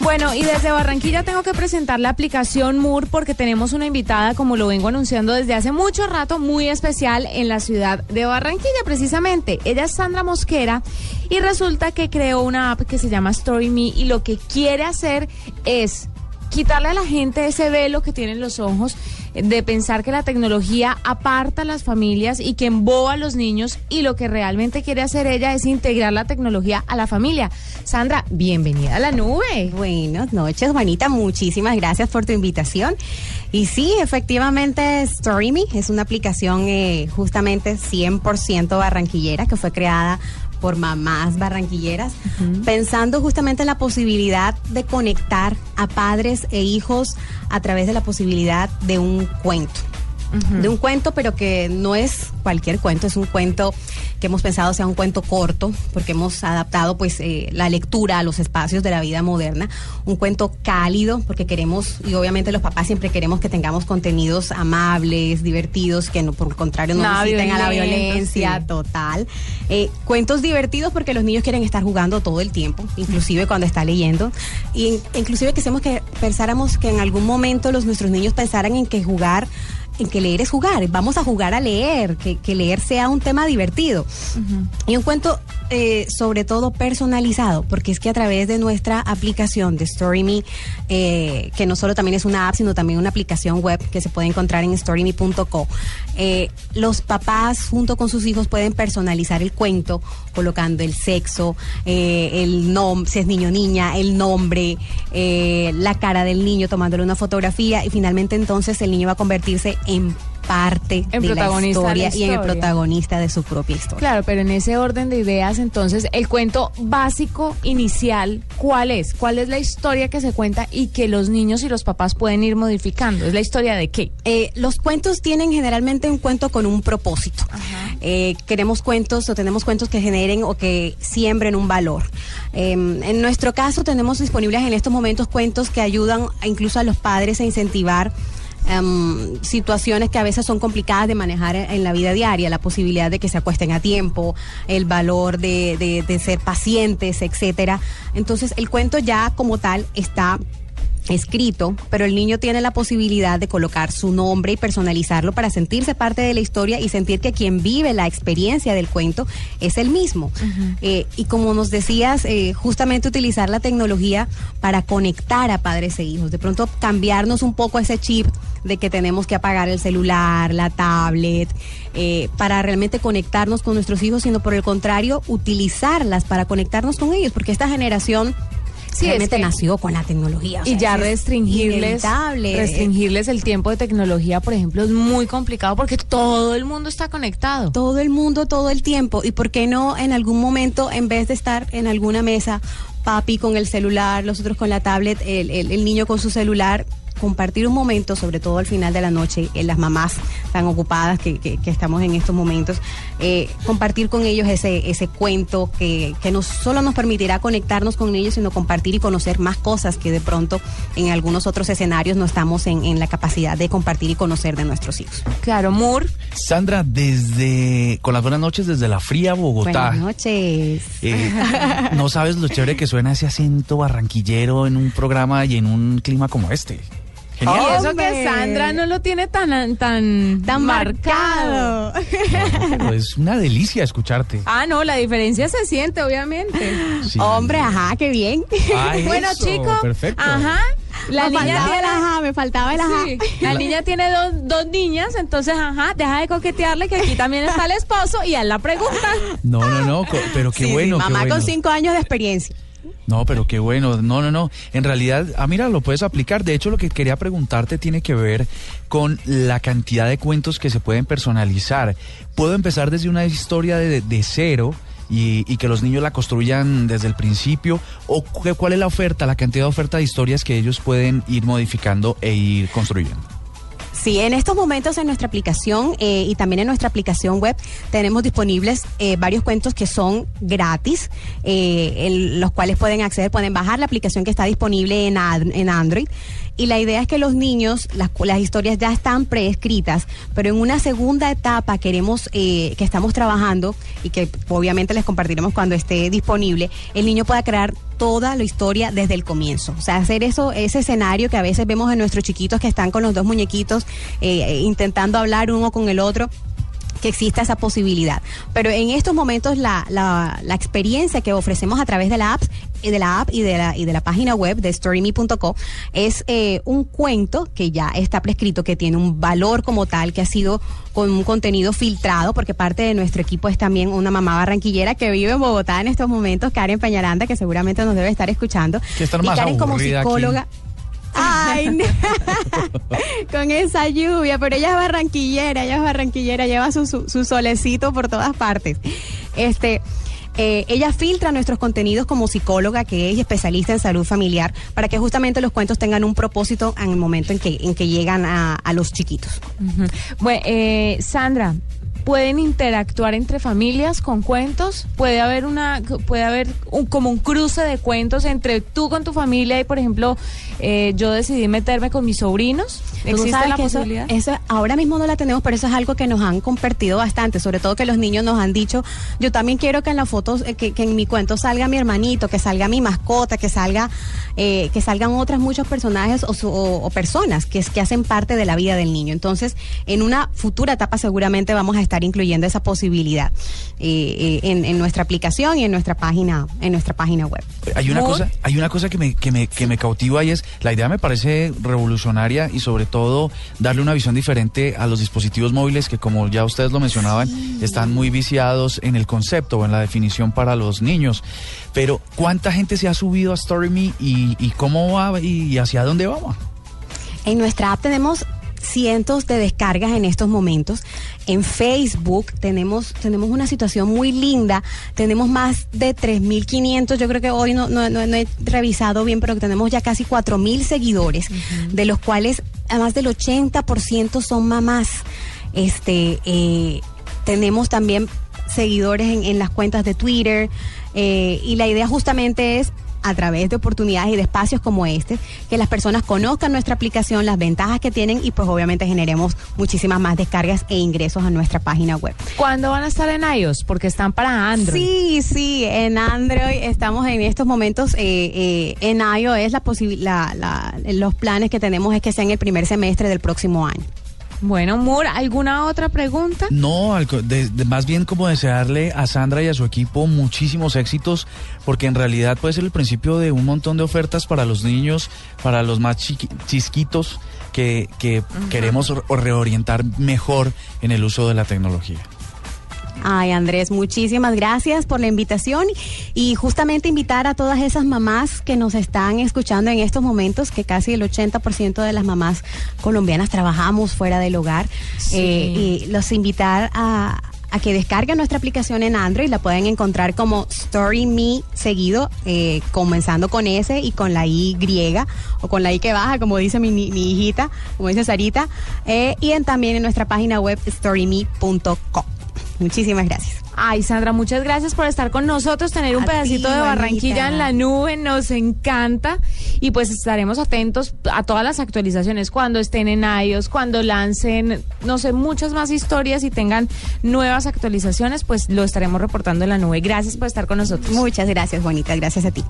Bueno, y desde Barranquilla tengo que presentar la aplicación MUR porque tenemos una invitada, como lo vengo anunciando desde hace mucho rato, muy especial en la ciudad de Barranquilla, precisamente. Ella es Sandra Mosquera y resulta que creó una app que se llama Story Me y lo que quiere hacer es quitarle a la gente ese velo que tienen los ojos de pensar que la tecnología aparta a las familias y que emboba a los niños y lo que realmente quiere hacer ella es integrar la tecnología a la familia. Sandra, bienvenida a la nube. Buenas noches, Juanita. Muchísimas gracias por tu invitación. Y sí, efectivamente, StoryMe es una aplicación eh, justamente 100% barranquillera que fue creada por mamás barranquilleras, pensando justamente en la posibilidad de conectar a padres e hijos a través de la posibilidad de un cuento de un cuento, pero que no es cualquier cuento, es un cuento que hemos pensado sea un cuento corto, porque hemos adaptado pues eh, la lectura a los espacios de la vida moderna, un cuento cálido, porque queremos, y obviamente los papás siempre queremos que tengamos contenidos amables, divertidos, que no, por el contrario no inciten a la violencia total. Eh, cuentos divertidos porque los niños quieren estar jugando todo el tiempo, inclusive cuando está leyendo, y inclusive quisimos que pensáramos que en algún momento los nuestros niños pensaran en que jugar en que leer es jugar, vamos a jugar a leer, que, leer sea un tema divertido. Y un cuento eh, sobre todo personalizado, porque es que a través de nuestra aplicación de StoryMe, eh, que no solo también es una app, sino también una aplicación web que se puede encontrar en storyme.co, eh, los papás junto con sus hijos pueden personalizar el cuento colocando el sexo, el nombre, si es niño o niña, el nombre, la cara del niño, tomándole una fotografía y finalmente entonces el niño va a convertirse en parte de, la historia y en el protagonista de su propia historia. Claro, pero en ese orden de ideas, entonces, el cuento básico inicial, ¿cuál es? ¿Cuál es la historia que se cuenta y que los niños y los papás pueden ir modificando? ¿Es la historia de qué? Eh, los cuentos tienen generalmente un cuento con un propósito. Eh, queremos cuentos o tenemos cuentos que generen o que siembren un valor. Em, en nuestro caso tenemos disponibles en estos momentos cuentos que ayudan incluso a los padres a incentivar Em, situaciones que a veces son complicadas de manejar en la vida diaria, la posibilidad de que se acuesten a tiempo, el valor de, de, de ser pacientes, etcétera. Entonces, el cuento ya como tal está escrito, pero el niño tiene la posibilidad de colocar su nombre y personalizarlo para sentirse parte de la historia y sentir que quien vive la experiencia del cuento es el mismo. Eh, y como nos decías, eh, justamente utilizar la tecnología para conectar a padres e hijos, de pronto cambiarnos un poco ese chip de que tenemos que apagar el celular, la tablet, eh, para realmente conectarnos con nuestros hijos, sino por el contrario, utilizarlas para conectarnos con ellos, porque esta generación sí, realmente nació con la tecnología. y ya restringirles, restringirles el tiempo de tecnología, por ejemplo, es muy complicado porque todo el mundo está conectado. Todo el mundo, todo el tiempo. ¿Y por qué no en algún momento, en vez de estar en alguna mesa, papi con el celular, los otros con la tablet, el, el niño con su celular, compartir un momento, sobre todo al final de la noche, en las mamás tan ocupadas que, que, estamos en estos momentos, eh, compartir con ellos ese, ese cuento que, que no solo nos permitirá conectarnos con ellos, sino compartir y conocer más cosas que de pronto en algunos otros escenarios no estamos en, en la capacidad de compartir y conocer de nuestros hijos. Claro, Moore. Sandra, desde, con las buenas noches desde la fría Bogotá. Buenas noches. Eh, no sabes lo chévere que suena ese acento barranquillero en un programa y en un clima como este. Y eso que Sandra no lo tiene tan, tan, tan marcado. es una delicia escucharte. Ah, no, la diferencia se siente, obviamente. Hombre, ajá, qué bien. bueno, chicos. Perfecto. Ajá. La niña tiene ajá, me faltaba el ajá. La, niña tiene dos, dos niñas, entonces, ajá, deja de coquetearle que aquí también está el esposo y él la pregunta. No, no, no, pero qué bueno. mamá con cinco años de experiencia. No, pero qué bueno. No, no, no. En realidad, ah, mira, lo puedes aplicar. De hecho, lo que quería preguntarte tiene que ver con la cantidad de cuentos que se pueden personalizar. Puedo empezar desde una historia de, de cero. Y, que los niños la construyan desde el principio? ¿O cuál es la oferta, la cantidad de oferta de historias que ellos pueden ir modificando e ir construyendo? Sí, en estos momentos en nuestra aplicación eh, y también en nuestra aplicación web tenemos disponibles eh, varios cuentos que son gratis, eh, en los cuales pueden acceder, pueden bajar la aplicación que está disponible en, en Android. Y la idea es que los niños, las, las historias ya están preescritas, pero en una segunda etapa queremos, que estamos trabajando y que obviamente les compartiremos cuando esté disponible, el niño pueda crear toda la historia desde el comienzo. O sea, hacer eso, ese escenario que a veces vemos en nuestros chiquitos que están con los dos muñequitos eh, intentando hablar uno con el otro que exista esa posibilidad. Pero en estos momentos la, la, la experiencia que ofrecemos a través de la app, de la app y de la, y de la página web de storyme.co es eh, un cuento que ya está prescrito, que tiene un valor como tal, que ha sido con un contenido filtrado, porque parte de nuestro equipo es también una mamá barranquillera que vive en Bogotá en estos momentos, Karen Peñaranda, que seguramente nos debe estar escuchando. Que y Karen como aquí. Psicóloga. Ay, no. con esa lluvia, pero ella es barranquillera, ella es barranquillera, lleva su, su, su solecito por todas partes. Este, eh, ella filtra nuestros contenidos como psicóloga que es y especialista en salud familiar para que justamente los cuentos tengan un propósito en el momento en que, en que llegan a, a los chiquitos. Bueno, eh, Sandra, ¿pueden interactuar entre familias con cuentos? ¿Puede haber una, puede haber un, como un cruce de cuentos entre tú con tu familia y, por ejemplo, eh, yo decidí meterme con mis sobrinos? ¿Existe la eso- posibilidad? Eso, ahora mismo no la tenemos, pero eso es algo que nos han compartido bastante, sobre todo que los niños nos han dicho, yo también quiero que en las fotos, eh, que, que en mi cuento salga mi hermanito, que salga mi mascota, que salga, eh, que salgan otras muchos personajes o, su- o- o personas que, es- que hacen parte de la vida del niño. Entonces, en una futura etapa seguramente vamos a estar incluyendo esa posibilidad eh, eh, en, en nuestra aplicación y en nuestra página, en nuestra página web. Hay una Muy- cosa, hay una cosa que me, que me, que me cautiva y es, la idea me parece revolucionaria y sobre todo darle una visión diferente a los dispositivos móviles que como ya ustedes lo mencionaban, están muy viciados en el concepto o en la definición para los niños. Pero ¿cuánta gente se ha subido a StoryMe y, y cómo va y hacia dónde vamos? En nuestra app tenemos cientos de descargas en estos momentos. En Facebook tenemos, tenemos una situación muy linda. Tenemos más de 3.500. Yo creo que hoy no, no, no- no he revisado bien, pero tenemos ya casi 4.000 seguidores, de los cuales a más del 80% son mamás. Este, eh, tenemos también seguidores en, en las cuentas de Twitter. eh, y la idea justamente es a través de oportunidades y de espacios como este, que las personas conozcan nuestra aplicación, las ventajas que tienen y pues obviamente generemos muchísimas más descargas e ingresos a nuestra página web. ¿Cuándo van a estar en iOS? Porque están para Android. Sí, sí, en Android estamos en estos momentos, eh, eh, en iOS la la- la- los planes que tenemos es que sea en el primer semestre del próximo año. Bueno, Moore, ¿alguna otra pregunta? No, de- de- más bien como desearle a Sandra y a su equipo muchísimos éxitos, porque en realidad puede ser el principio de un montón de ofertas para los niños, para los más chisquitos que, que queremos re- reorientar mejor en el uso de la tecnología. Ay, Andrés, muchísimas gracias por la invitación y justamente invitar a todas esas mamás que nos están escuchando en estos momentos, que casi el 80% de las mamás colombianas trabajamos fuera del hogar, Sí. eh, y los invitar a, a que descarguen nuestra aplicación en Android, la pueden encontrar como Story Me seguido, eh, comenzando con S y con la Y griega, o con la I que baja, como dice mi hijita, como dice Sarita, eh, y en, también en nuestra página web storyme.com. Muchísimas gracias. Ay, Sandra, muchas gracias por estar con nosotros, tener un A pedacito ti, de Barranquilla Juanita. en la nube, nos encanta y pues estaremos atentos a todas las actualizaciones cuando estén en iOS, cuando lancen, no sé, muchas más historias y tengan nuevas actualizaciones, pues lo estaremos reportando en la nube. Gracias por estar con nosotros. Muchas gracias, Juanita. Gracias a ti.